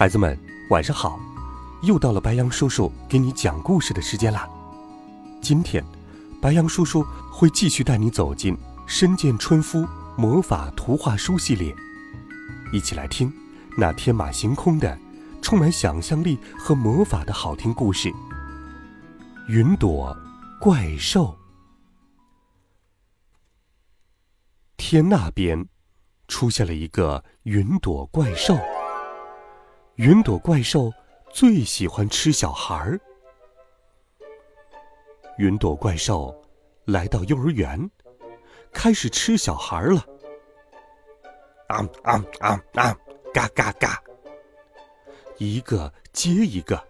孩子们，晚上好！又到了白羊叔叔给你讲故事的时间啦。今天，白羊叔叔会继续带你走进《深见春夫魔法图画书》系列，一起来听那天马行空的、充满想象力和魔法的好听故事《云朵怪兽》。天那边，出现了一个云朵怪兽。云朵怪兽最喜欢吃小孩儿。云朵怪兽来到幼儿园，开始吃小孩儿了。啊啊啊啊！嘎嘎嘎！一个接一个。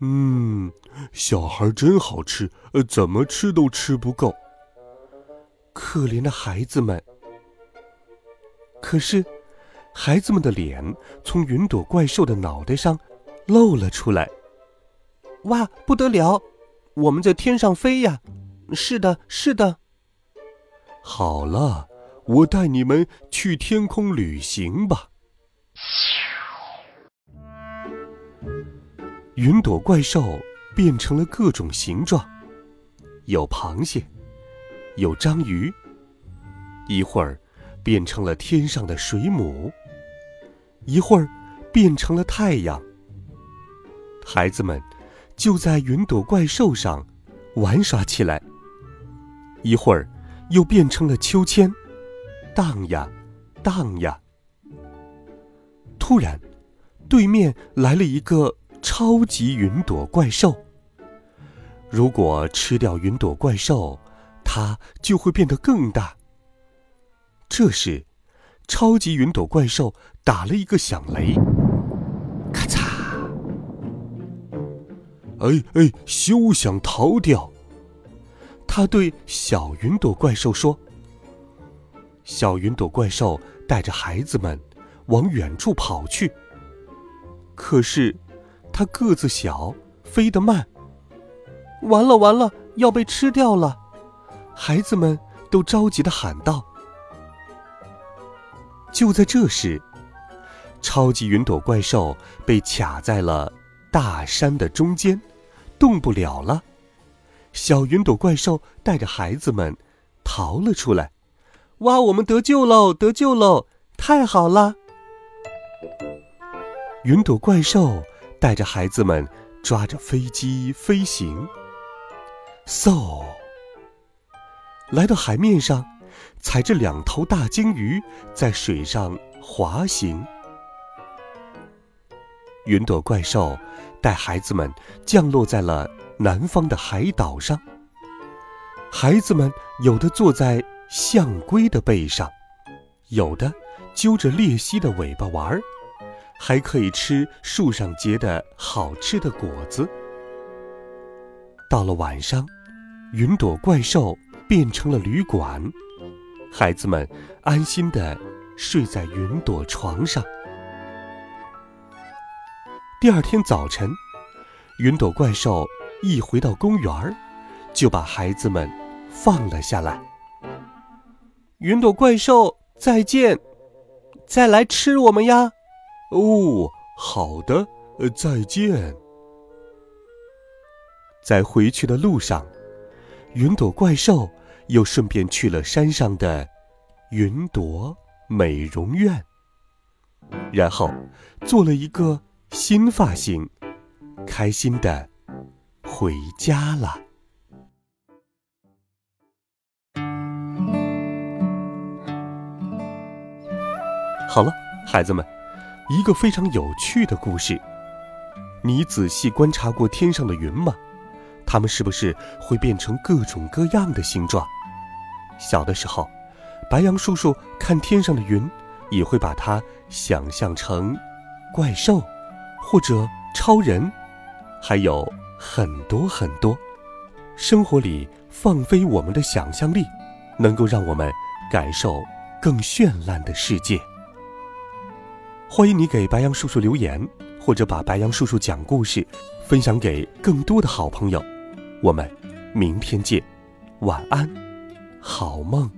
嗯，小孩真好吃，呃怎么吃都吃不够。可怜的孩子们。可是。孩子们的脸从云朵怪兽的脑袋上露了出来。哇，不得了！我们在天上飞呀！是的，是的。好了，我带你们去天空旅行吧。云朵怪兽变成了各种形状，有螃蟹，有章鱼，一会儿变成了天上的水母。一会儿，变成了太阳。孩子们就在云朵怪兽上玩耍起来。一会儿，又变成了秋千，荡呀，荡呀。突然，对面来了一个超级云朵怪兽。如果吃掉云朵怪兽，它就会变得更大。这时，超级云朵怪兽打了一个响雷，咔嚓！哎哎，休想逃掉！他对小云朵怪兽说。小云朵怪兽带着孩子们往远处跑去。可是，它个子小，飞得慢。完了完了，要被吃掉了！孩子们都着急的喊道。就在这时，超级云朵怪兽被卡在了大山的中间，动不了了。小云朵怪兽带着孩子们逃了出来。哇，我们得救喽！得救喽！太好了！云朵怪兽带着孩子们抓着飞机飞行。嗖，来到海面上。踩着两头大鲸鱼在水上滑行，云朵怪兽带孩子们降落在了南方的海岛上。孩子们有的坐在象龟的背上，有的揪着鬣蜥的尾巴玩儿，还可以吃树上结的好吃的果子。到了晚上，云朵怪兽变成了旅馆。孩子们安心的睡在云朵床上。第二天早晨，云朵怪兽一回到公园就把孩子们放了下来。云朵怪兽再见，再来吃我们呀！哦，好的，再见。在回去的路上，云朵怪兽。又顺便去了山上的云朵美容院，然后做了一个新发型，开心的回家了。好了，孩子们，一个非常有趣的故事。你仔细观察过天上的云吗？它们是不是会变成各种各样的形状？小的时候，白羊叔叔看天上的云，也会把它想象成怪兽，或者超人，还有很多很多。生活里放飞我们的想象力，能够让我们感受更绚烂的世界。欢迎你给白杨叔叔留言，或者把白杨叔叔讲故事分享给更多的好朋友。我们明天见，晚安，好梦。